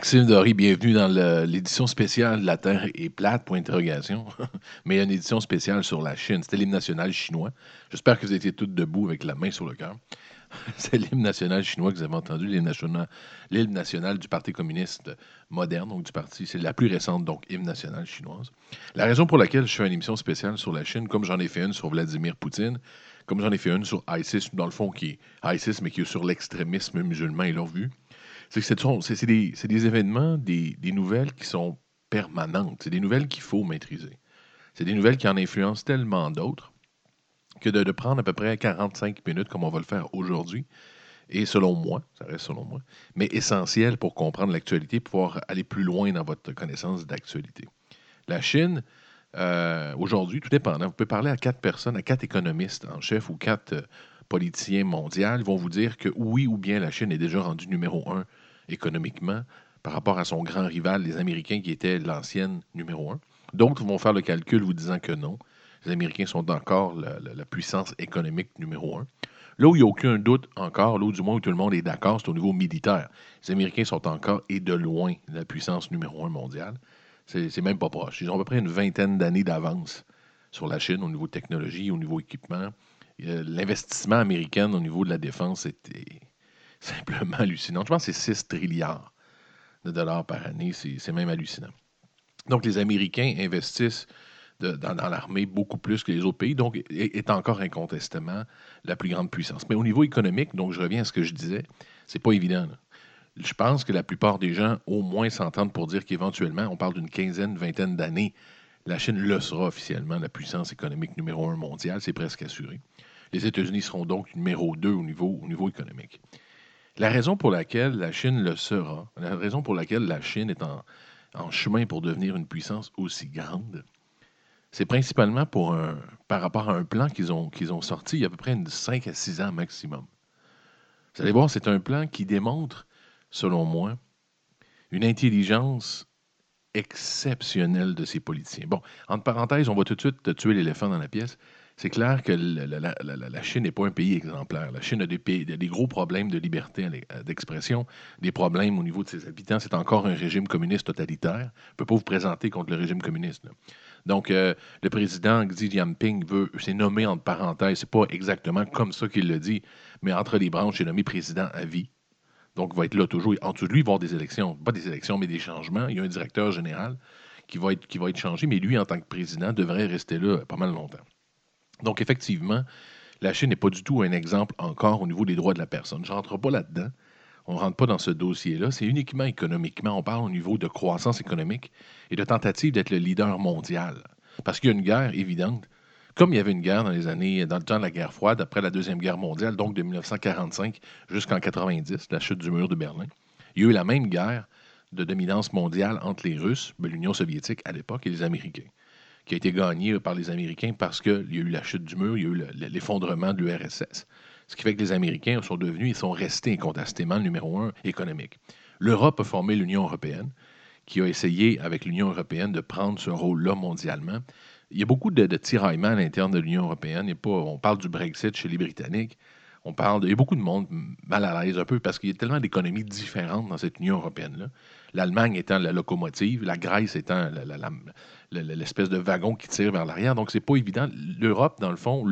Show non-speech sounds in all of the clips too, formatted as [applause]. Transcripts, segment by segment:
Maxime Doré, bienvenue dans l'édition spéciale La Terre est plate, point d'interrogation. [laughs] Mais une édition spéciale sur la Chine. C'était l'hymne national chinois. J'espère que vous étiez tous debout avec la main sur le cœur. [laughs] C'est l'hymne national chinois que vous avez entendu, l'hymne national, l'hymne national du Parti communiste moderne, donc du parti, c'est la plus récente, donc hymne national chinoise. La raison pour laquelle je fais une émission spéciale sur la Chine, comme j'en ai fait une sur Vladimir Poutine, comme j'en ai fait une sur ISIS, dans le fond, qui est ISIS, mais qui est sur l'extrémisme musulman et leur vue, c'est que c'est des, événements, des, nouvelles qui sont permanentes. C'est des nouvelles qu'il faut maîtriser. C'est des nouvelles qui en influencent tellement d'autres que de, prendre à peu près 45 minutes, comme on va le faire aujourd'hui, et selon moi, ça reste selon moi, mais essentiel pour comprendre l'actualité, pouvoir aller plus loin dans votre connaissance d'actualité. La Chine, euh, aujourd'hui, tout dépendant, vous pouvez parler à quatre personnes, à quatre économistes en chef ou quatre euh, politiciens mondiaux, ils vont vous dire que oui ou bien la Chine est déjà rendue numéro un économiquement par rapport à son grand rival, les Américains, qui étaient l'ancienne numéro un. D'autres vont faire le calcul vous disant que non. Les Américains sont encore la, puissance économique numéro un. Là où il n'y a aucun doute encore, là où du moins où tout le monde est d'accord, c'est au niveau militaire. Les Américains sont encore et de loin la puissance numéro un mondiale. C'est même pas proche. Ils ont à peu près une vingtaine d'années d'avance sur la Chine au niveau technologie, au niveau équipement. Euh, L'investissement américain au niveau de la défense était [laughs] simplement hallucinant. Je pense que c'est 6 trilliards de dollars par année. C'est même hallucinant. Donc, les Américains investissent dans, l'armée beaucoup plus que les autres pays, donc est, encore incontestement la plus grande puissance. Mais au niveau économique, donc je reviens à ce que je disais, c'est pas évident. Je pense que la plupart des gens au moins s'entendent pour dire qu'éventuellement, on parle d'une quinzaine, vingtaine d'années, la Chine le sera officiellement la puissance économique numéro un mondiale, c'est presque assuré. Les États-Unis seront donc numéro deux au niveau économique. La raison pour laquelle la Chine le sera, la raison pour laquelle la Chine est en, chemin pour devenir une puissance aussi grande, c'est principalement par rapport à un plan qu'ils ont, qu'ils ont sorti il y a à peu près 5 à 6 ans maximum. Vous allez voir, c'est un plan qui démontre, selon moi, une intelligence exceptionnelle de ces politiciens. Bon, entre parenthèses, on va tout de suite tuer l'éléphant dans la pièce. C'est clair que la, Chine n'est pas un pays exemplaire. La Chine a des, pays- a des gros problèmes de liberté d'expression, des problèmes au niveau de ses habitants. C'est encore un régime communiste totalitaire. On ne peut pas vous présenter contre le régime communiste. Donc, euh, le président Xi Jinping veut, c'est nommé entre parenthèses, c'est pas exactement comme ça qu'il le dit, mais entre les branches, c'est nommé président à vie. Donc, il va être là toujours. En dessous de lui, il va y avoir des élections. Pas des élections, mais des changements. Il y a un directeur général qui va être, qui va être changé, mais lui, en tant que président, devrait rester là pas mal longtemps. Donc, effectivement, la Chine n'est pas du tout un exemple encore au niveau des droits de la personne. Je ne rentre pas là-dedans. On ne rentre pas dans ce dossier-là. C'est uniquement économiquement. On parle au niveau de croissance économique et de tentative d'être le leader mondial. Parce qu'il y a une guerre évidente. Comme il y avait une guerre dans les années, dans le temps de la guerre froide, après la Deuxième Guerre mondiale, donc de 1945 jusqu'en 90, la chute du mur de Berlin, il y a eu la même guerre de dominance mondiale entre les Russes, ben, l'Union soviétique à l'époque, et les Américains, qui a été gagnée par les Américains parce qu'il y a eu la chute du mur, il y a eu le- le- l'effondrement de l'URSS. Ce qui fait que les Américains sont devenus, ils sont restés incontestablement le numéro un économique. L'Europe a formé l'Union européenne, qui a essayé, avec l'Union européenne, de prendre ce rôle-là mondialement. Il y a beaucoup de, tiraillements à l'interne de l'Union européenne. On parle du Brexit chez les Britanniques. On parle de, il y a beaucoup de monde mal à l'aise un peu parce qu'il y a tellement d'économies différentes dans cette Union européenne-là. L'Allemagne étant la locomotive, la Grèce étant la- la- l'espèce de wagon qui tire vers l'arrière. Donc, c'est pas évident. L'Europe, dans le fond,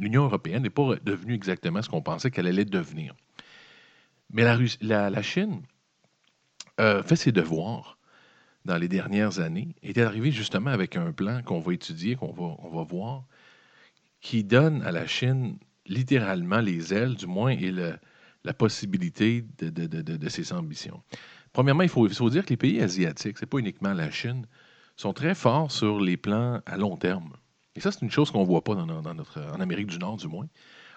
l'Union européenne n'est pas devenue exactement ce qu'on pensait qu'elle allait devenir. Mais la, Chine euh, fait ses devoirs dans les dernières années, est arrivée justement avec un plan qu'on va étudier, qu'on va, voir, qui donne à la Chine littéralement les ailes, du moins, et le- la possibilité de, ses ambitions. Premièrement, il faut dire que les pays asiatiques, ce n'est pas uniquement la Chine, sont très forts sur les plans à long terme. Et ça, c'est une chose qu'on ne voit pas dans, notre, en Amérique du Nord, du moins.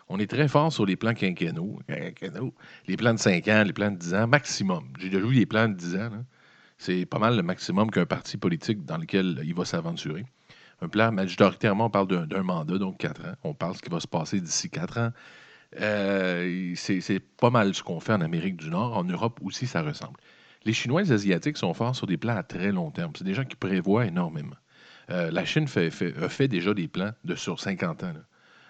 On est très fort sur les plans quinquennaux, quinquennaux, les plans de 5 ans, les plans de 10 ans, maximum. J'ai déjà vu les plans de 10 ans. C'est pas mal le maximum qu'un parti politique dans lequel il va s'aventurer. Un plan, majoritairement, on parle d'un mandat, donc 4 ans. On parle de ce qui va se passer d'ici 4 ans. Euh, c'est pas mal ce qu'on fait en Amérique du Nord. En Europe aussi, ça ressemble. Les Chinois et les Asiatiques sont forts sur des plans à très long terme. C'est des gens qui prévoient énormément. Euh, la Chine fait, a fait déjà des plans de sur 50 ans.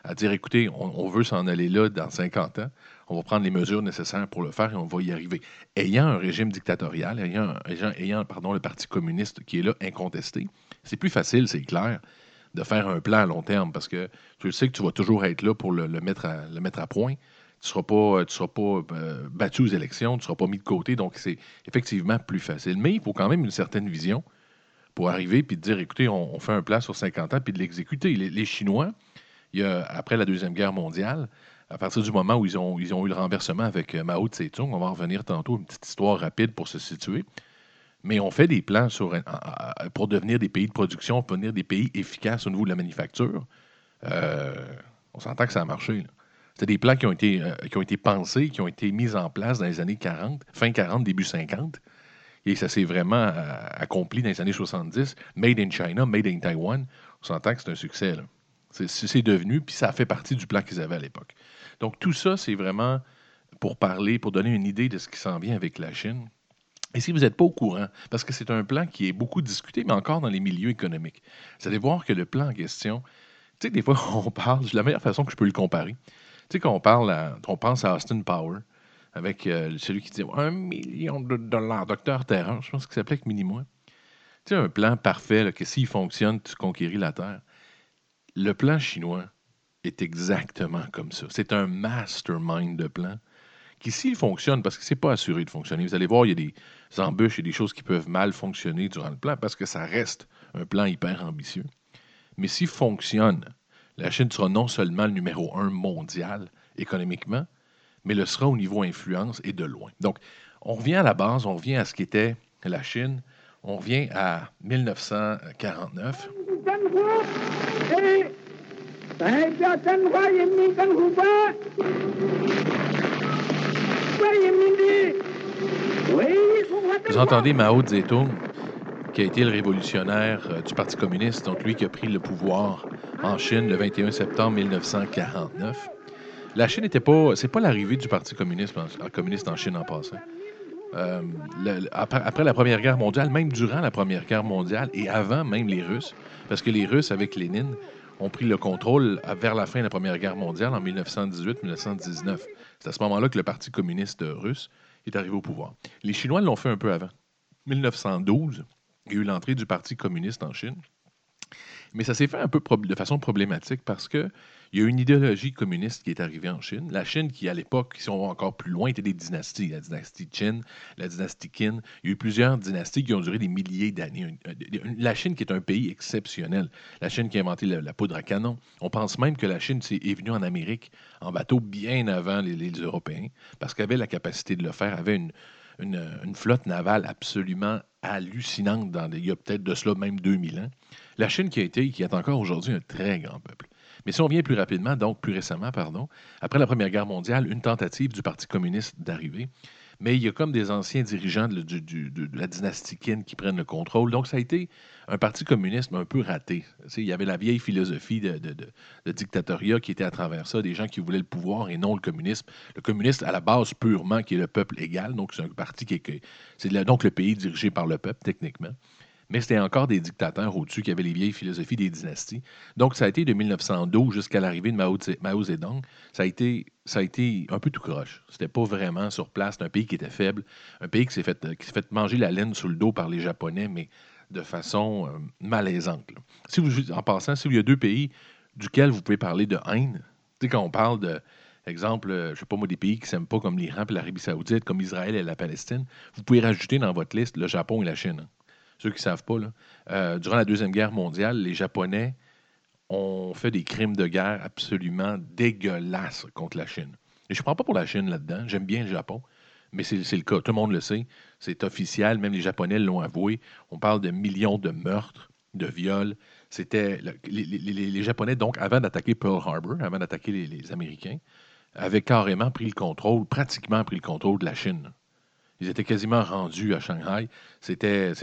à dire écoutez, on, veut s'en aller là dans 50 ans, on va prendre les mesures nécessaires pour le faire et on va y arriver. Ayant un régime dictatorial, ayant, le Parti communiste qui est là incontesté, c'est plus facile, c'est clair, de faire un plan à long terme parce que tu sais que tu vas toujours être là pour le mettre à point. Tu ne seras pas, tu seras pas euh, battu aux élections, tu ne seras pas mis de côté, donc c'est effectivement plus facile. Mais il faut quand même une certaine vision pour arriver puis dire écoutez, on, fait un plan sur 50 ans puis de l'exécuter. Les, Chinois, il y a, après la Deuxième Guerre mondiale, à partir du moment où ils ont, ils ont eu le renversement avec euh, Mao Tse-tung, on va en revenir tantôt, une petite histoire rapide pour se situer. Mais on fait des plans sur, pour devenir des pays de production, pour devenir des pays efficaces au niveau de la manufacture. Euh, on s'entend que ça a marché. C'est des plans qui ont, été, euh, qui ont été pensés, qui ont été mis en place dans les années 40, fin 40, début 50. Et ça s'est vraiment euh, accompli dans les années 70. Made in China, made in Taiwan. On s'entend que c'est un succès. C'est devenu, puis ça fait partie du plan qu'ils avaient à l'époque. Donc tout ça, c'est vraiment pour parler, pour donner une idée de ce qui s'en vient avec la Chine. Et si vous n'êtes pas au courant, parce que c'est un plan qui est beaucoup discuté, mais encore dans les milieux économiques, vous allez voir que le plan en question, tu sais, des fois, [laughs] on parle, la meilleure façon que je peux le comparer, tu sais, quand on parle, on pense à Austin Power, avec euh, celui qui dit un million de dollars, docteur Terreur, je pense qu'il s'appelait Minimois. Tu sais, un plan parfait, que s'il fonctionne, tu conquéris la Terre. Le plan chinois est exactement comme ça. C'est un mastermind de plan qui, s'il fonctionne, parce que c'est pas assuré de fonctionner, vous allez voir, il y a des embûches et des choses qui peuvent mal fonctionner durant le plan parce que ça reste un plan hyper ambitieux. Mais s'il fonctionne, la Chine sera non seulement le numéro un mondial économiquement, mais le sera au niveau influence et de loin. Donc, on revient à la base, on revient à ce qu'était la Chine, on revient à 1949. Vous entendez Mao Zedong, qui a été le révolutionnaire euh, du Parti communiste, donc lui qui a pris le pouvoir en Chine le 21 septembre 1949. La Chine n'était pas. C'est pas l'arrivée du Parti communiste en, Chine en passant. Euh, après, la Première Guerre mondiale, même durant la Première Guerre mondiale et avant même les Russes, parce que les Russes, avec Lénine, ont pris le contrôle vers la fin de la Première Guerre mondiale en 1918-1919. C'est à ce moment-là que le Parti communiste russe est arrivé au pouvoir. Les Chinois l'ont fait un peu avant. 1912, il y a eu l'entrée du Parti communiste en Chine. Mais ça s'est fait un peu de façon problématique parce que il y a une idéologie communiste qui est arrivée en Chine. La Chine, qui à l'époque, si on va encore plus loin, était des dynasties. La dynastie Qin, la dynastie Qin. Il y a eu plusieurs dynasties qui ont duré des milliers d'années. La Chine, qui est un pays exceptionnel. La Chine qui a inventé la, poudre à canon. On pense même que la Chine est venue en Amérique en bateau bien avant les, Européens parce qu'elle avait la capacité de le faire, avait une, une, flotte navale absolument hallucinante dans il y a peut-être de cela même 2000 ans. La Chine qui a été et qui est encore aujourd'hui un très grand peuple. Mais si on vient plus rapidement, donc plus récemment, pardon, après la Première Guerre mondiale, une tentative du Parti communiste d'arriver. Mais il y a comme des anciens dirigeants de, la dynastie Qin qui prennent le contrôle. Donc, ça a été un parti communiste un peu raté. il y avait la vieille philosophie de, de, dictatoriat qui était à travers ça, des gens qui voulaient le pouvoir et non le communisme. Le communiste, à la base, purement, qui est le peuple égal. Donc, c'est un parti qui est. C'est donc le pays dirigé par le peuple, techniquement mais c'était encore des dictateurs au-dessus qui avaient les vieilles philosophies des dynasties. Donc, ça a été de 1912 jusqu'à l'arrivée de Mao, Zedong. Ça a, été, ça a été un peu tout croche. C'était pas vraiment sur place. Un pays qui était faible, un pays qui s'est fait, fait manger la laine sous le dos par les Japonais, mais de façon euh, malaisante. Si vous, en passant, s'il y a deux pays duquel vous pouvez parler de haine, tu sais, quand on parle de, exemple, euh, je sais pas moi, des pays qui s'aiment pas comme l'Iran et l'Arabie saoudite, comme Israël et la Palestine, vous pouvez rajouter dans votre liste le Japon et la Chine. Hein ceux qui ne savent pas, euh, durant la Deuxième Guerre mondiale, les Japonais ont fait des crimes de guerre absolument dégueulasses contre la Chine. Je ne prends pas pour la Chine là-dedans. J'aime bien le Japon, mais c'est le cas. Tout le monde le sait. C'est officiel. Même les Japonais l'ont avoué. On parle de millions de meurtres, de viols. C'était les, Japonais, donc, avant d'attaquer Pearl Harbor, avant d'attaquer les Américains, avaient carrément pris le contrôle, pratiquement pris le contrôle de la Chine. Ils étaient quasiment rendus à Shanghai. C'était,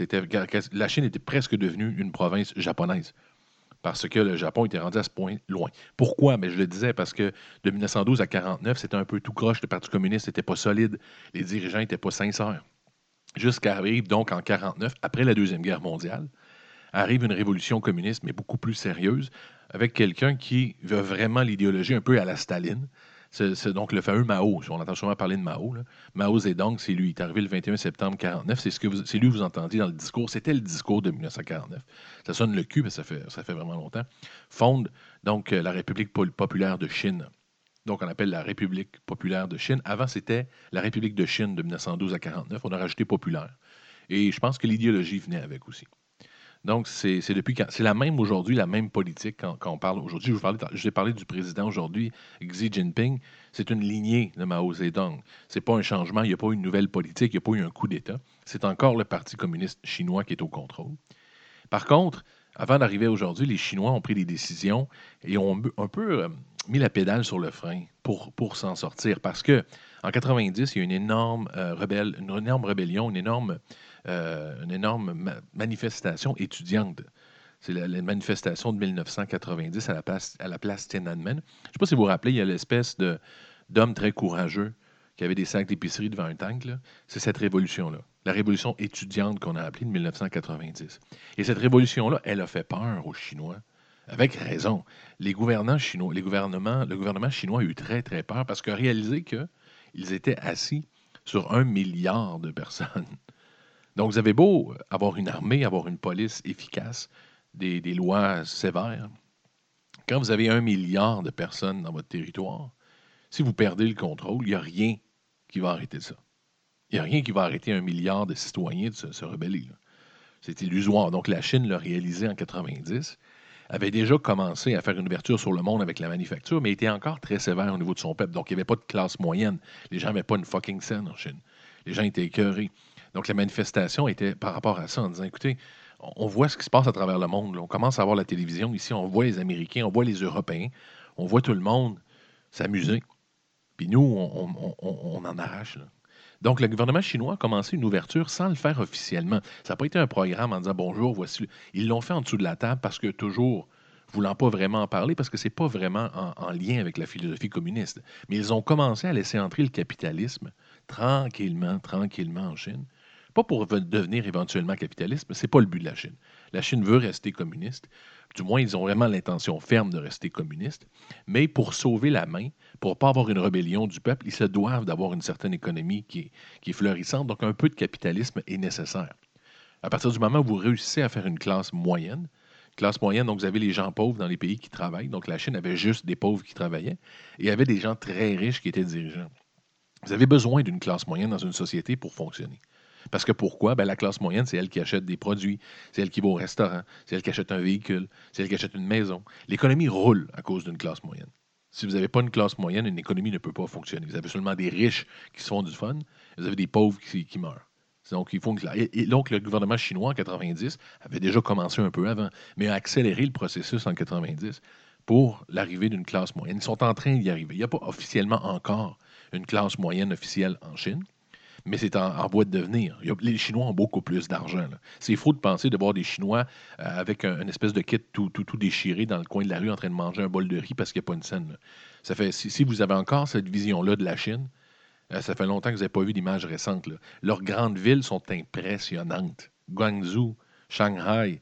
la Chine était presque devenue une province japonaise parce que le Japon était rendu à ce point loin. Pourquoi? Mais je le disais parce que de 1912 à 1949, c'était un peu tout croche. Le Parti communiste n'était pas solide. Les dirigeants n'étaient pas sincères. Jusqu'à arriver donc en 1949, après la Deuxième Guerre mondiale, arrive une révolution communiste, mais beaucoup plus sérieuse, avec quelqu'un qui veut vraiment l'idéologie un peu à la Staline. C'est donc le fameux Mao. On entend souvent parler de Mao. Mao Zedong, c'est lui. Il est arrivé le 21 septembre 1949. C'est ce lui que vous entendiez dans le discours. C'était le discours de 1949. Ça sonne le cul, mais ça fait, ça fait vraiment longtemps. Fonde donc euh, la République populaire de Chine. Donc, on appelle la République populaire de Chine. Avant, c'était la République de Chine de 1912 à 1949. On a rajouté populaire. Et je pense que l'idéologie venait avec aussi. Donc, c'est depuis. C'est la même aujourd'hui, la même politique quand, on parle aujourd'hui. Je ai parlé du président aujourd'hui, Xi Jinping. C'est une lignée de Mao Zedong. Ce n'est pas un changement, il n'y a pas une nouvelle politique, il n'y a pas eu un coup d'État. C'est encore le Parti communiste chinois qui est au contrôle. Par contre, avant d'arriver aujourd'hui, les Chinois ont pris des décisions et ont un peu euh, mis la pédale sur le frein pour, pour s'en sortir. Parce que en 90, il y a une énorme, euh, rebelle, une énorme rébellion, une énorme euh, une énorme manifestation étudiante. C'est la, manifestation de 1990 à la place, à la place Tiananmen. Je ne sais pas si vous vous rappelez, il y a l'espèce d'homme très courageux qui avait des sacs d'épicerie devant un tank. C'est cette révolution-là. La révolution étudiante qu'on a appelée de 1990. Et cette révolution-là, elle a fait peur aux Chinois. Avec raison. Les gouvernants chinois, les gouvernements, le gouvernement chinois a eu très, très peur parce qu'ils réalisé qu'ils étaient assis sur un milliard de personnes. Donc, vous avez beau avoir une armée, avoir une police efficace, des, lois sévères. Quand vous avez un milliard de personnes dans votre territoire, si vous perdez le contrôle, il n'y a rien qui va arrêter ça. Il n'y a rien qui va arrêter un milliard de citoyens de se, rebeller. C'est illusoire. Donc, la Chine l'a réalisé en 90 avait déjà commencé à faire une ouverture sur le monde avec la manufacture, mais était encore très sévère au niveau de son peuple. Donc, il n'y avait pas de classe moyenne. Les gens n'avaient pas une fucking scène en Chine. Les gens étaient écœurés. Donc, la manifestation était par rapport à ça, en disant, écoutez, on voit ce qui se passe à travers le monde. On commence à voir la télévision ici, on voit les Américains, on voit les Européens, on voit tout le monde s'amuser. Puis nous, on, en arrache. Donc, le gouvernement chinois a commencé une ouverture sans le faire officiellement. Ça n'a pas été un programme en disant bonjour, voici. Ils l'ont fait en dessous de la table parce que toujours, voulant pas vraiment en parler, parce que ce n'est pas vraiment en, lien avec la philosophie communiste. Mais ils ont commencé à laisser entrer le capitalisme tranquillement, tranquillement en Chine. Pas pour devenir éventuellement capitaliste, mais ce n'est pas le but de la Chine. La Chine veut rester communiste. Du moins, ils ont vraiment l'intention ferme de rester communiste. Mais pour sauver la main, pour ne pas avoir une rébellion du peuple, ils se doivent d'avoir une certaine économie qui est, qui est florissante. Donc, un peu de capitalisme est nécessaire. À partir du moment où vous réussissez à faire une classe moyenne, classe moyenne, donc vous avez les gens pauvres dans les pays qui travaillent. Donc, la Chine avait juste des pauvres qui travaillaient. Et avait des gens très riches qui étaient dirigeants. Vous avez besoin d'une classe moyenne dans une société pour fonctionner. Parce que pourquoi? Ben, la classe moyenne, c'est elle qui achète des produits, c'est elle qui va au restaurant, c'est elle qui achète un véhicule, c'est elle qui achète une maison. L'économie roule à cause d'une classe moyenne. Si vous n'avez pas une classe moyenne, une économie ne peut pas fonctionner. Vous avez seulement des riches qui se font du fun, vous avez des pauvres qui, meurent. Donc, il faut et, donc, le gouvernement chinois en 90 avait déjà commencé un peu avant, mais a accéléré le processus en 90 pour l'arrivée d'une classe moyenne. Ils sont en train d'y arriver. Il n'y a pas officiellement encore une classe moyenne officielle en Chine mais c'est en, voie de devenir. les Chinois ont beaucoup plus d'argent. C'est faux de penser de voir des Chinois euh, avec un, une espèce de kit tout, tout, tout, déchiré dans le coin de la rue en train de manger un bol de riz parce qu'il n'y a pas une scène. Ça fait, si, vous avez encore cette vision-là de la Chine, euh, ça fait longtemps que vous n'avez pas vu d'images récentes. Leurs grandes villes sont impressionnantes. Guangzhou, Shanghai,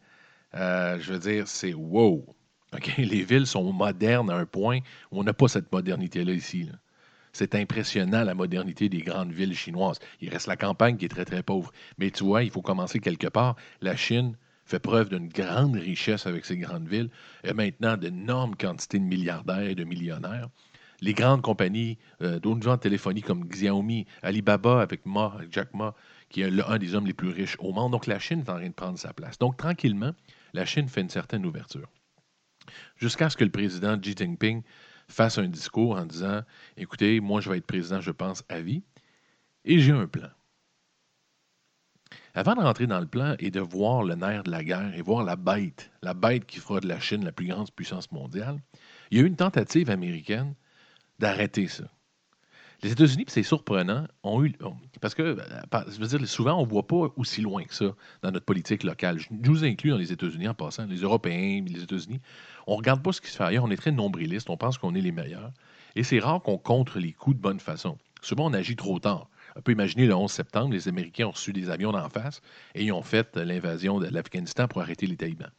euh, je veux dire, c'est wow. [laughs] Les villes sont modernes à un point où on n'a pas cette modernité-là ici. Là. C'est impressionnant la modernité des grandes villes chinoises. Il reste la campagne qui est très, très pauvre. Mais tu vois, il faut commencer quelque part. La Chine fait preuve d'une grande richesse avec ses grandes villes. et maintenant d'énormes quantités de milliardaires et de millionnaires. Les grandes compagnies euh, d'autres de téléphonie comme Xiaomi, Alibaba avec Ma, Jack Ma, qui est un des hommes les plus riches au monde. Donc la Chine est en train de prendre sa place. Donc tranquillement, la Chine fait une certaine ouverture. Jusqu'à ce que le président Xi Jinping fasse un discours en disant Écoutez, moi, je vais être président, je pense, à vie, et j'ai un plan. Avant de rentrer dans le plan et de voir le nerf de la guerre et voir la bête, la bête qui fera de la Chine la plus grande puissance mondiale, il y a eu une tentative américaine d'arrêter ça. Les États-Unis, c'est surprenant, ont eu. Parce que, je veux dire, souvent, on ne voit pas aussi loin que ça dans notre politique locale. Je nous inclus dans les États-Unis en passant, les Européens, les États-Unis. On ne regarde pas ce qui se fait ailleurs, on est très nombriliste, on pense qu'on est les meilleurs. Et c'est rare qu'on contre les coups de bonne façon. Souvent, on agit trop tard. On peut imaginer le 11 septembre, les Américains ont reçu des avions d'en face et ils ont fait l'invasion de l'Afghanistan pour arrêter les talibans.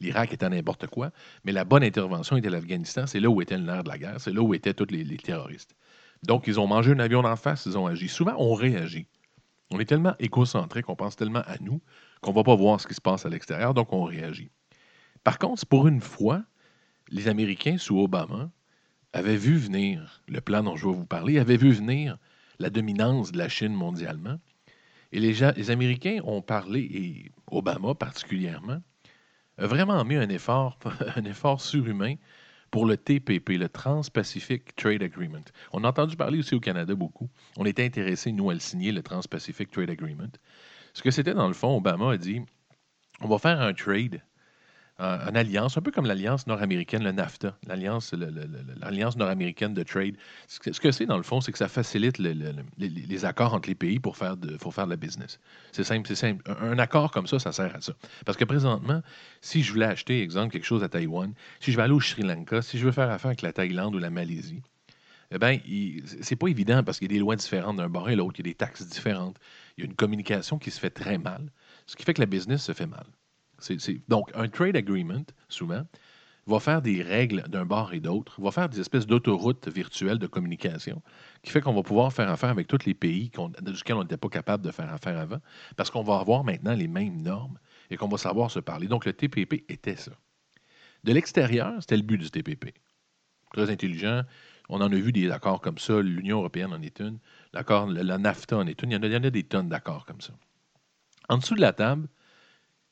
L'Irak était n'importe quoi, mais la bonne intervention était l'Afghanistan. C'est là où était le nerf de la guerre, c'est là où étaient tous les, terroristes. Donc, ils ont mangé un avion d'en face, ils ont agi. Souvent, on réagit. On est tellement écocentré qu'on pense tellement à nous qu'on ne va pas voir ce qui se passe à l'extérieur, donc on réagit. Par contre, pour une fois, les Américains, sous Obama, avaient vu venir le plan dont je vais vous parler, avaient vu venir la dominance de la Chine mondialement. Et les, les Américains ont parlé, et Obama particulièrement, a vraiment mis un effort, [laughs] un effort surhumain pour le TPP, le Trans-Pacific Trade Agreement. On a entendu parler aussi au Canada beaucoup. On était intéressés, nous, à le signer, le Trans-Pacific Trade Agreement. Ce que c'était, dans le fond, Obama a dit on va faire un trade une alliance, un peu comme l'alliance nord-américaine, le NAFTA, l'alliance, nord-américaine de trade. Ce que, c'est, dans le fond, c'est que ça facilite les, accords entre les pays pour faire de, faire la business. C'est simple, c'est simple. Un, accord comme ça, ça sert à ça. Parce que présentement, si je voulais acheter, exemple, quelque chose à Taïwan, si je vais aller au Sri Lanka, si je veux faire affaire avec la Thaïlande ou la Malaisie, eh bien, c'est pas évident parce qu'il y a des lois différentes d'un bord et l'autre, il y a des taxes différentes, il y a une communication qui se fait très mal, ce qui fait que la business se fait mal. Donc, un trade agreement, souvent, va faire des règles d'un bord et d'autre, va faire des espèces d'autoroutes virtuelles de communication, qui fait qu'on va pouvoir faire affaire avec tous les pays duquel on n'était pas capable de faire affaire avant, parce qu'on va avoir maintenant les mêmes normes et qu'on va savoir se parler. Donc, le TPP était ça. De l'extérieur, c'était le but du TPP. Très intelligent. On en a vu des accords comme ça. L'Union européenne en est une. L'accord, la NAFTA en est une. Il y en a, il y en a des tonnes d'accords comme ça. En dessous de la table,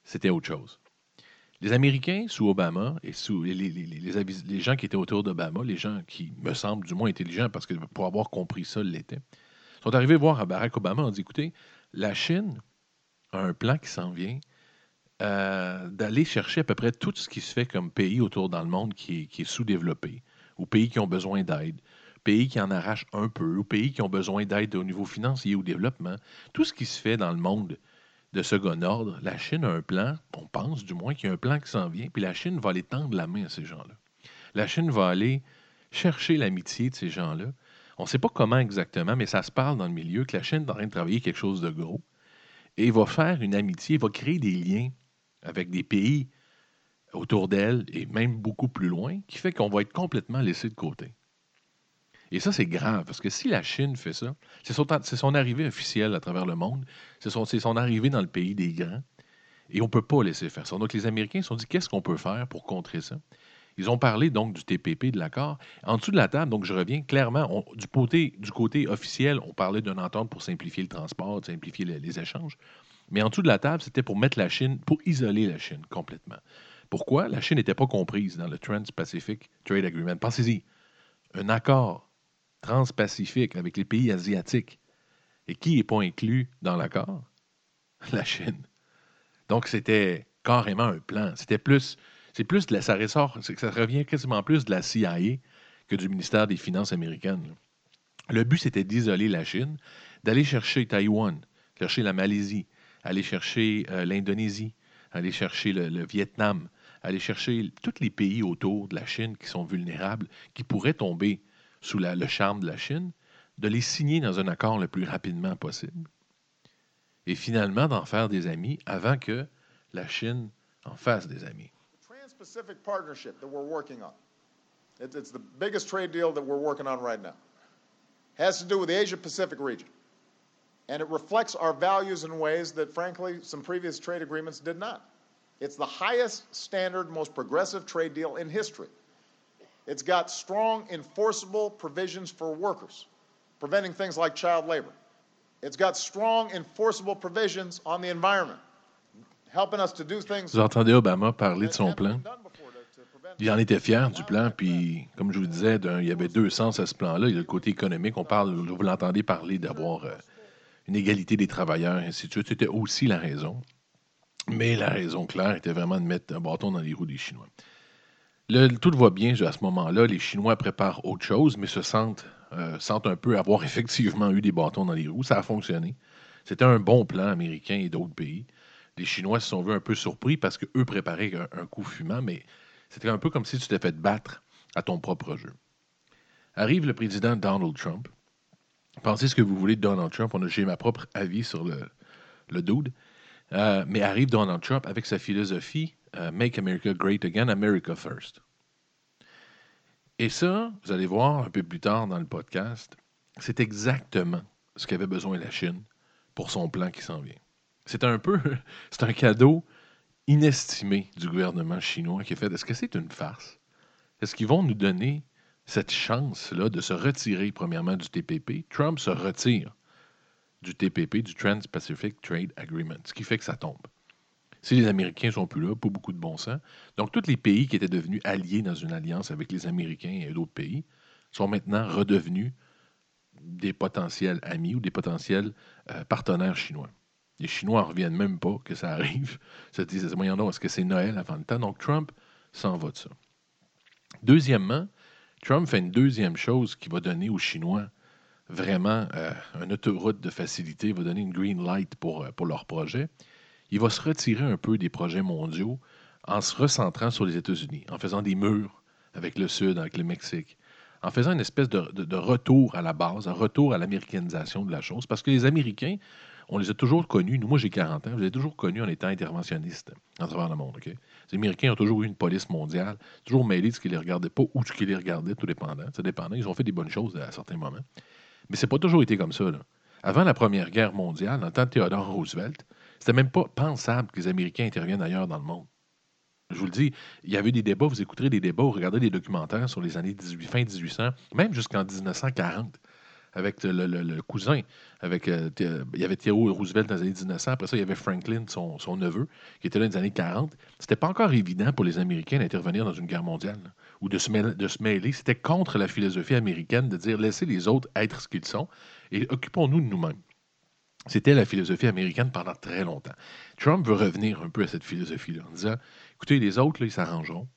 c'était autre chose. Les Américains, sous Obama, et sous les, gens qui étaient autour d'Obama, les gens qui me semblent du moins intelligents, parce que pour avoir compris ça, l'étaient, sont arrivés voir à Barack Obama, ont dit, écoutez, la Chine a un plan qui s'en vient euh, d'aller chercher à peu près tout ce qui se fait comme pays autour dans le monde qui est, qui est sous-développé, ou pays qui ont besoin d'aide, pays qui en arrachent un peu, ou pays qui ont besoin d'aide au niveau financier ou développement. Tout ce qui se fait dans le monde de second ordre, la Chine a un plan, on pense du moins qu'il y a un plan qui s'en vient, puis la Chine va aller tendre la main à ces gens-là. La Chine va aller chercher l'amitié de ces gens-là. On ne sait pas comment exactement, mais ça se parle dans le milieu que la Chine est en train de travailler quelque chose de gros et va faire une amitié, va créer des liens avec des pays autour d'elle et même beaucoup plus loin, qui fait qu'on va être complètement laissé de côté. Et ça, c'est grave, parce que si la Chine fait ça, c'est son, arrivée officielle à travers le monde, c'est son, arrivée dans le pays des grands, et on ne peut pas laisser faire ça. Donc, les Américains se sont dit, qu'est-ce qu'on peut faire pour contrer ça? Ils ont parlé donc du TPP, de l'accord. En dessous de la table, donc je reviens clairement, du, côté, du côté officiel, on parlait d'une entente pour simplifier le transport, simplifier les, échanges. Mais en dessous de la table, c'était pour mettre la Chine, pour isoler la Chine complètement. Pourquoi? La Chine n'était pas comprise dans le Trans-Pacific Trade Agreement. Pensez-y, un accord transpacifique avec les pays asiatiques. Et qui n'est pas inclus dans l'accord? [laughs] La Chine. Donc, c'était carrément un plan. C'était plus, c'est plus de la, ça ressort, ça revient quasiment plus de la CIA que du ministère des Finances américaines. Le but, c'était d'isoler la Chine, d'aller chercher Taïwan, chercher la Malaisie, aller chercher euh, l'Indonésie, aller chercher le, Vietnam, aller chercher tous les pays autour de la Chine qui sont vulnérables, qui pourraient tomber sous le charme de la Chine, de les signer dans un accord le plus rapidement possible et finalement d'en faire des amis avant que la Chine en fasse des amis. Trans-Pacific partnership that we're working on. It's the biggest trade deal that we're working on right now. Has to do with the Asia Pacific region. And it reflects our values in ways that, frankly, some previous trade agreements did not. It's the highest standard, most progressive trade deal in history. It's got strong enforceable provisions for workers, preventing things like child labor. It's got strong enforceable provisions on the environment, helping us to do things. Vous entendez Obama parler de son plan? Il en était fier du plan, puis comme je vous disais, il y avait deux sens à ce plan-là. Il y a le côté économique, on parle, vous l'entendez parler d'avoir euh, une égalité des travailleurs, et ainsi de suite. C'était aussi la raison. Mais la raison claire était vraiment de mettre un bâton dans les roues des Chinois tout va bien à ce moment-là. Les Chinois préparent autre chose, mais se sentent, euh, un peu avoir [laughs] effectivement eu des bâtons dans les roues. Ça a fonctionné. C'était un bon plan américain et d'autres pays. Les Chinois se sont vus un peu surpris parce qu'eux préparaient un, coup fumant, mais c'était un peu comme si tu t'étais fait battre à ton propre jeu. Arrive le président Donald Trump, Pensez ce que vous voulez de Donald Trump. J'ai ma propre avis sur le, le dude. Euh, mais arrive Donald Trump avec sa philosophie euh, Make America Great Again, America First. Et ça, vous allez voir un peu plus tard dans le podcast, c'est exactement ce qu'avait besoin la Chine pour son plan qui s'en vient. C'est un peu, [laughs] c'est un cadeau inestimé du gouvernement chinois qui a fait. Est-ce que c'est une farce? Est-ce qu'ils vont nous donner cette chance-là de se retirer, premièrement, du TPP? Trump se retire du TPP, du Trans-Pacific Trade Agreement, ce qui fait que ça tombe. Si les Américains sont plus là, pas beaucoup de bon sens. Donc, tous les pays qui étaient devenus alliés dans une alliance avec les Américains et d'autres pays sont maintenant redevenus des potentiels amis ou des potentiels euh, partenaires chinois. Les Chinois ne reviennent même pas que ça arrive. [laughs] Se disent, moyen est-ce que c'est Noël avant le temps? Donc, Trump s'en va de ça. Deuxièmement, Trump fait une deuxième chose qui va donner aux Chinois vraiment euh, une autoroute de facilité, va donner une green light pour, euh, pour leur projet. Il va se retirer un peu des projets mondiaux en se recentrant sur les États-Unis, en faisant des murs avec le Sud, avec le Mexique, en faisant une espèce de, retour à la base, un retour à l'américanisation de la chose, parce que les Américains on les a toujours connus. Nous, moi, j'ai 40 ans. Je les ai toujours connus en étant interventionnistes à travers le monde. Les Américains ont toujours eu une police mondiale, toujours mêlés de ce qui les regardait pas ou de ce qui les regardait, tout dépendant. Ça dépendait. Ils ont fait des bonnes choses à certains moments. Mais c'est pas toujours été comme ça. Avant la Première Guerre mondiale, en temps de Theodore Roosevelt, c'était même pas pensable que les Américains interviennent ailleurs dans le monde. Je vous le dis, il y avait des débats, vous écouterez des débats, vous regardez des documentaires sur les années 18, fin 1800, même jusqu'en 1940 avec le, cousin. Avec, euh, il y avait Theodore Roosevelt dans les années 1900. Après ça, il y avait Franklin, son, neveu, qui était là dans les années 40. C'était pas encore évident pour les Américains d'intervenir dans une guerre mondiale ou de se mêler. C'était contre la philosophie américaine de dire laissez les autres être ce qu'ils sont et occupons-nous de nous-mêmes. C'était la philosophie américaine pendant très longtemps. Trump veut revenir un peu à cette philosophie-là en disant écoutez, les autres, là, ils s'arrangeront.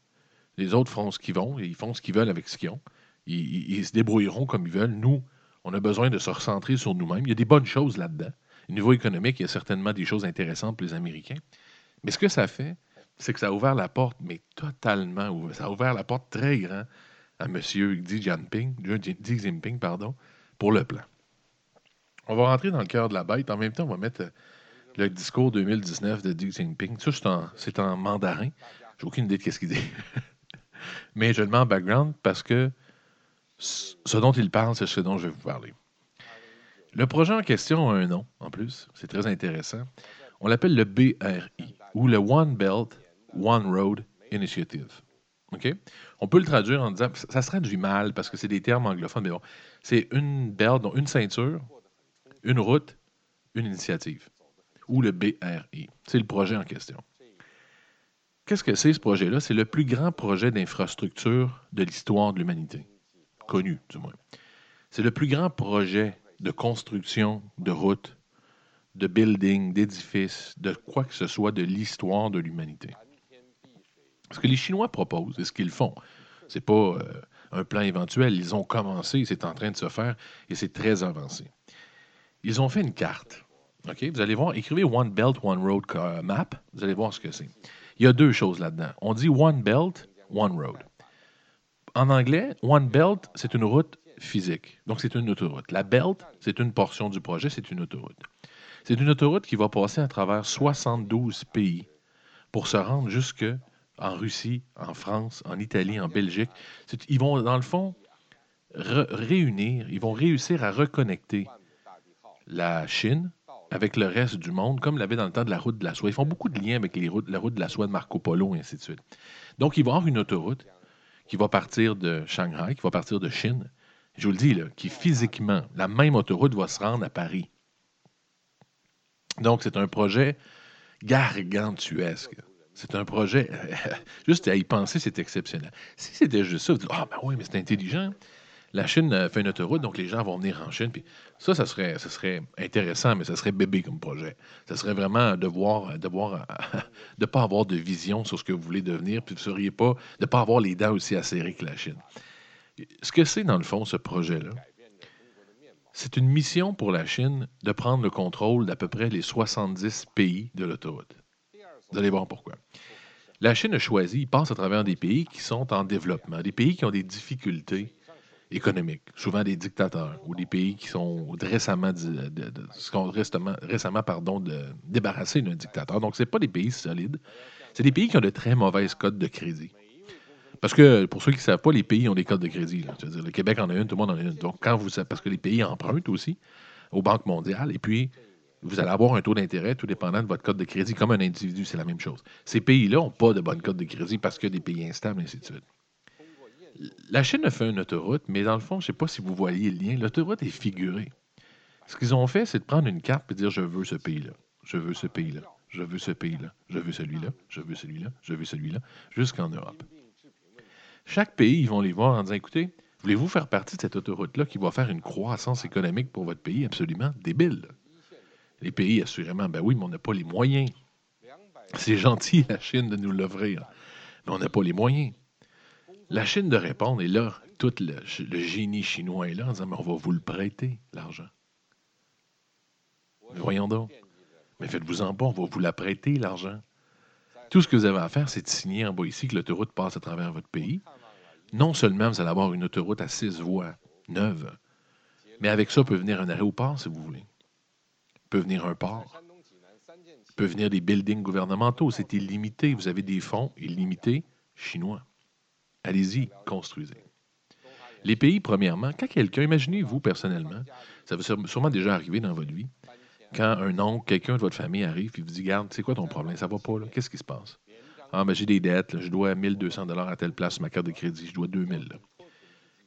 Les autres font ce qu'ils vont ils font ce qu'ils veulent avec ce qu'ils ont. ils, se débrouilleront comme ils veulent. Nous, on a besoin de se recentrer sur nous-mêmes. Il y a des bonnes choses là-dedans. Au niveau économique, il y a certainement des choses intéressantes pour les Américains. Mais ce que ça fait, c'est que ça a ouvert la porte, mais totalement Ça a ouvert la porte très grand à M. Xi Jinping, Xi Jinping pardon, pour le plan. On va rentrer dans le cœur de la bête. En même temps, on va mettre le discours 2019 de Xi Jinping. Ça, c'est en, mandarin. J'ai aucune idée de ce qu'il dit. [laughs] mais je le mets en background parce que ce dont il parle, c'est ce dont je vais vous parler. Le projet en question a un nom, en plus. C'est très intéressant. On l'appelle le BRI, ou le One Belt, One Road Initiative. OK? On peut le traduire en disant, ça se traduit mal parce que c'est des termes anglophones, mais bon, c'est une belt, donc une ceinture, une route, une initiative, ou le BRI. C'est le projet en question. Qu'est-ce que c'est ce projet-là? C'est le plus grand projet d'infrastructure de l'histoire de l'humanité connu du moins. C'est le plus grand projet de construction de routes, de buildings, d'édifices, de quoi que ce soit de l'histoire de l'humanité. Ce que les Chinois proposent et ce qu'ils font, ce n'est pas euh, un plan éventuel. Ils ont commencé, c'est en train de se faire et c'est très avancé. Ils ont fait une carte. Ok, Vous allez voir, écrivez One Belt, One Road Map. Vous allez voir ce que c'est. Il y a deux choses là-dedans. On dit One Belt, One Road. En anglais, One Belt, c'est une route physique. Donc, c'est une autoroute. La Belt, c'est une portion du projet, c'est une autoroute. C'est une autoroute qui va passer à travers 72 pays pour se rendre jusque en Russie, en France, en Italie, en Belgique. Ils vont, dans le fond, réunir, ils vont réussir à reconnecter la Chine avec le reste du monde, comme l'avait dans le temps de la route de la soie. Ils font beaucoup de liens avec les routes, la route de la soie de Marco Polo, et ainsi de suite. Donc, ils vont avoir une autoroute qui va partir de Shanghai, qui va partir de Chine, je vous le dis, qui physiquement, la même autoroute va se rendre à Paris. Donc, c'est un projet gargantuesque. C'est un projet, [laughs] juste à y penser, c'est exceptionnel. Si c'était juste ça, vous dites, ah, ben oui, mais c'est intelligent la Chine fait une autoroute, donc les gens vont venir en Chine. Puis ça, ça serait, intéressant, mais ça serait bébé comme projet. Ça serait vraiment de voir, de voir, [laughs] de pas avoir de vision sur ce que vous voulez devenir, puis vous seriez pas, de pas avoir les dents aussi acérées que la Chine. Ce que c'est, dans le fond, ce projet-là, c'est une mission pour la Chine de prendre le contrôle d'à peu près les 70 pays de l'autoroute. Vous allez voir pourquoi. La Chine a choisi, il passe à travers des pays qui sont en développement, des pays qui ont des difficultés économiques, souvent des dictateurs ou des pays qui sont récemment, récemment, récemment pardon, débarrassés d'un dictateur. Donc, ce pas des pays solides. C'est des pays qui ont de très mauvaises codes de crédit. Parce que, pour ceux qui ne savent pas, les pays ont des codes de crédit. le Québec en a une, tout le monde en a une. Donc, quand vous parce que les pays empruntent aussi aux banques mondiales, et puis vous allez avoir un taux d'intérêt tout dépendant de votre code de crédit. Comme un individu, c'est la même chose. Ces pays-là n'ont pas de bonne code de crédit parce que des pays instables, et ainsi de suite. La Chine a fait une autoroute, mais dans le fond, je ne sais pas si vous voyez le lien. L'autoroute est figurée. Ce qu'ils ont fait, c'est de prendre une carte et dire je veux ce pays-là, je veux ce pays-là, je veux ce pays-là, je veux celui-là, je veux celui-là, je veux celui-là, jusqu'en Europe. Chaque pays, ils vont les voir en disant écoutez, voulez-vous faire partie de cette autoroute-là qui va faire une croissance économique pour votre pays absolument débile? Les pays, assurément, ben oui, mais on n'a pas les moyens. C'est gentil, la Chine, de nous l'offrir, mais on n'a pas les moyens. La Chine de répondre, et là, tout le, génie chinois est là en disant Mais on va vous le prêter, l'argent. voyons donc. Mais faites-vous-en pas, on va vous la prêter, l'argent. Tout ce que vous avez à faire, c'est de signer en bas ici que l'autoroute passe à travers votre pays. Non seulement vous allez avoir une autoroute à six voies neuve, mais avec ça peut venir un aéroport si vous voulez. Peut venir un port. Peut venir des buildings gouvernementaux. C'est illimité. Vous avez des fonds illimités chinois. Allez-y, construisez. Les pays, premièrement, quand quelqu'un, imaginez-vous personnellement, ça va sûrement déjà arriver dans votre vie, quand un oncle, quelqu'un de votre famille arrive et vous dit Garde, c'est quoi ton problème? Ça va pas, là. Qu'est-ce qui se passe? Ah, ben j'ai des dettes, je dois 1200 à telle place sur ma carte de crédit, je dois 2000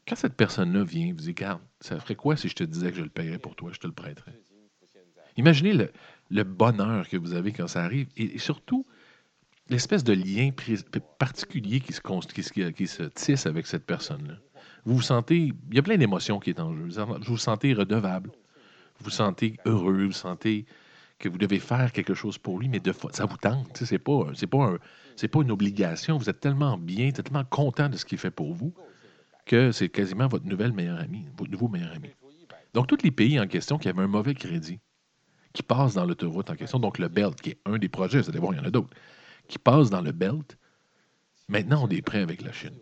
Quand cette personne-là vient, vous dit Garde, ça ferait quoi si je te disais que je le paierais pour toi, je te le prêterais? Imaginez le, bonheur que vous avez quand ça arrive. Et, surtout l'espèce de lien particulier qui se, qui, se tisse avec cette personne-là. Vous vous sentez, il y a plein d'émotions qui est en jeu. Vous vous sentez redevable vous vous sentez heureux, vous sentez que vous devez faire quelque chose pour lui, mais de ça vous tente. Ce n'est pas, pas, pas une obligation. Vous êtes tellement bien, tellement content de ce qu'il fait pour vous que c'est quasiment votre nouvelle meilleure amie, votre nouveau meilleur ami. Donc, tous les pays en question qui avaient un mauvais crédit, qui passent dans l'autoroute en question, donc le BELT, qui est un des projets, vous allez voir, il y en a d'autres, qui passent dans le BELT, maintenant ont des prêts avec la Chine.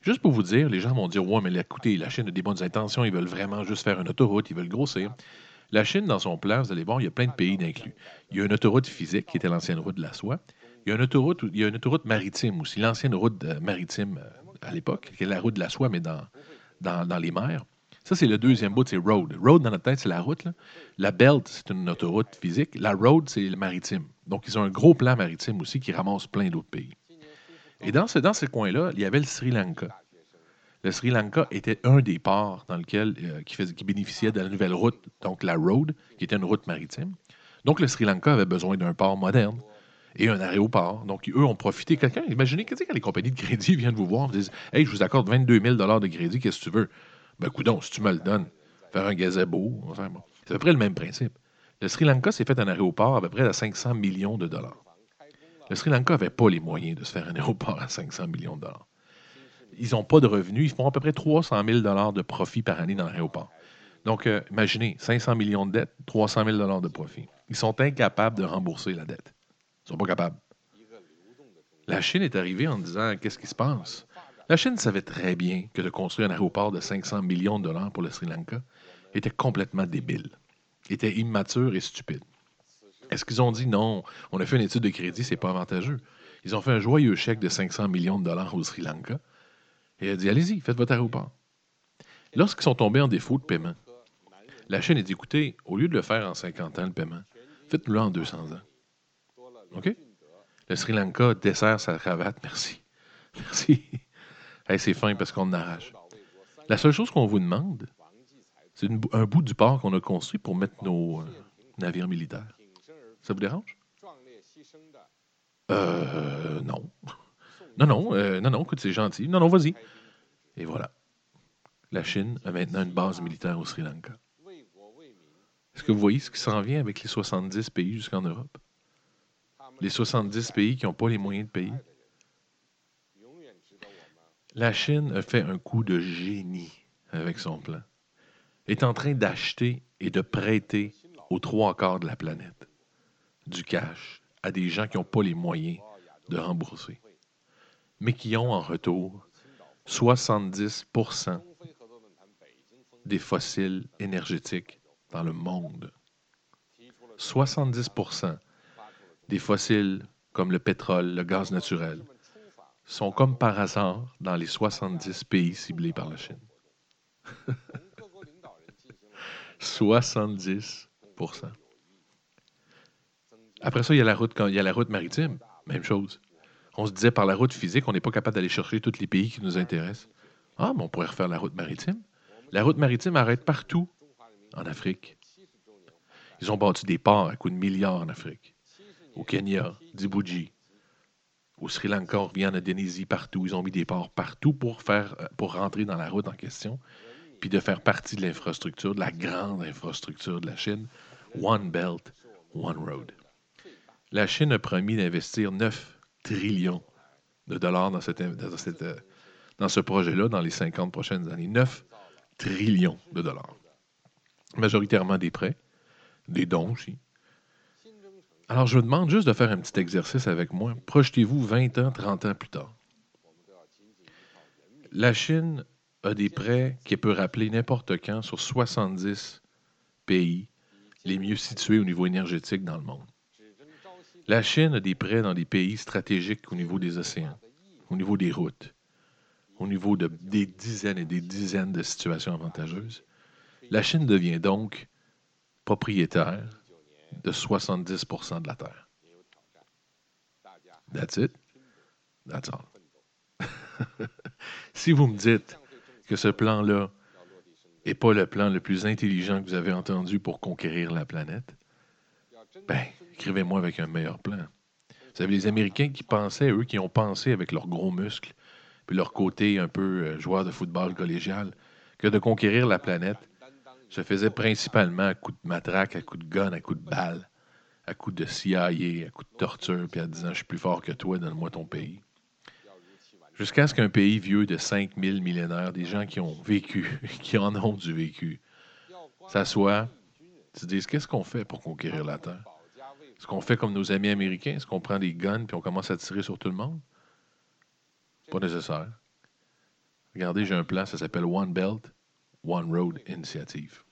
Juste pour vous dire, les gens vont dire Ouais, mais écoutez, la Chine a des bonnes intentions, ils veulent vraiment juste faire une autoroute, ils veulent grossir. La Chine, dans son plan, vous allez voir, il y a plein de pays d'inclus. Il y a une autoroute physique qui était l'ancienne route de la soie. Il y a une autoroute, il y a une autoroute maritime aussi, l'ancienne route euh, maritime euh, à l'époque, qui est la route de la soie, mais dans, les mers. Ça, c'est le deuxième bout, c'est road. Road, dans notre tête, c'est la route. La belt, c'est une autoroute physique. La road, c'est le maritime. Donc, ils ont un gros plan maritime aussi qui ramasse plein d'autres pays. Et dans ce, dans ce coin-là, il y avait le Sri Lanka. Le Sri Lanka était un des ports dans lequel, euh, qui, bénéficiait de la nouvelle route, donc la Road, qui était une route maritime. Donc, le Sri Lanka avait besoin d'un port moderne et un aéroport. Donc, eux ont profité. Quelqu'un, imaginez quand les compagnies de crédit [laughs] viennent vous voir, vous disent Hey, je vous accorde 22 000 de crédit, qu'est-ce que tu veux Ben, coudon, si tu me le donnes, faire un gazebo, c'est à peu près le même principe. Le Sri Lanka s'est fait un aéroport à peu près à 500 millions de dollars. Le Sri Lanka n'avait pas les moyens de se faire un aéroport à 500 millions de dollars. Ils n'ont pas de revenus. Ils font à peu près 300 000 dollars de profit par année dans l'aéroport. Donc, euh, imaginez, 500 millions de dettes, 300 000 dollars de profit. Ils sont incapables de rembourser la dette. Ils ne sont pas capables. La Chine est arrivée en disant Qu'est-ce qui se passe? La Chine savait très bien que de construire un aéroport de 500 millions de dollars pour le Sri Lanka était complètement débile, était immature et stupide. Est-ce qu'ils ont dit non, on a fait une étude de crédit, c'est pas avantageux? Ils ont fait un joyeux chèque de 500 millions de dollars au Sri Lanka et a dit Allez-y, faites votre aéroport. Lorsqu'ils sont tombés en défaut de paiement, la Chine a dit Écoutez, au lieu de le faire en 50 ans, le paiement, faites-le en 200 ans. OK? Le Sri Lanka dessert sa cravate. Merci. [laughs] Merci. C'est fin parce qu'on arrache. La seule chose qu'on vous demande, c'est un bout du port qu'on a construit pour mettre nos euh, navires militaires. Ça vous dérange? Euh, non. Non, non, euh, non, non, écoute, c'est gentil. Non, non, vas-y. Et voilà. La Chine a maintenant une base militaire au Sri Lanka. Est-ce que vous voyez ce qui s'en vient avec les 70 pays jusqu'en Europe? Les 70 pays qui n'ont pas les moyens de payer? La Chine a fait un coup de génie avec son plan. Est en train d'acheter et de prêter aux trois quarts de la planète du cash à des gens qui n'ont pas les moyens de rembourser, mais qui ont en retour 70% des fossiles énergétiques dans le monde. 70% des fossiles comme le pétrole, le gaz naturel, sont comme par hasard dans les 70 pays ciblés par la Chine. [laughs] 70 Après ça, il y, a la route, maritime. Même chose. On se disait par la route physique, on n'est pas capable d'aller chercher tous les pays qui nous intéressent. Ah, mais on pourrait refaire la route maritime. La route maritime arrête partout en Afrique. Ils ont bâti des ports à coût de milliards en Afrique. Au Kenya, Djibouti, au Sri Lanka, on revient en Indonésie, partout. Ils ont mis des ports partout pour, faire, euh, pour rentrer dans la route en question, puis de faire partie de l'infrastructure, de la grande infrastructure de la Chine. One Belt, One Road. La Chine a promis d'investir 9 trillions de dollars dans, dans, cette, euh, dans ce projet-là dans les 50 prochaines années. 9 trillions de dollars. Majoritairement des prêts, des dons aussi. Alors, je vous demande juste de faire un petit exercice avec moi. Projetez-vous 20 ans, 30 ans plus tard. La Chine a des prêts qui peut rappeler n'importe quand sur 70 pays les mieux situés au niveau énergétique dans le monde. La Chine a des prêts dans des pays stratégiques au niveau des océans, au niveau des routes, au niveau de, des dizaines et des dizaines de situations avantageuses. La Chine devient donc propriétaire de 70% de la Terre. That's it. That's all. [laughs] si vous me dites que ce plan-là n'est pas le plan le plus intelligent que vous avez entendu pour conquérir la planète, ben, écrivez-moi avec un meilleur plan. Vous savez, les Américains qui pensaient, eux, qui ont pensé avec leurs gros muscles, puis leur côté un peu euh, joueur de football collégial, que de conquérir la planète se faisait principalement à coups de matraque, à coups de gun, à coups de balle, à coups de CIA, à coups de torture, puis en disant Je suis plus fort que toi, donne-moi ton pays. Jusqu'à ce qu'un pays vieux de 5000 millénaires, des gens qui ont vécu, [laughs] qui en ont du vécu, s'assoient, se disent Qu'est-ce qu'on fait pour conquérir la Terre? Est-ce qu'on fait comme nos amis américains? Est-ce qu'on prend des guns puis on commence à tirer sur tout le monde pas nécessaire. Regardez, j'ai un plan, ça s'appelle One Belt, One Road Initiative.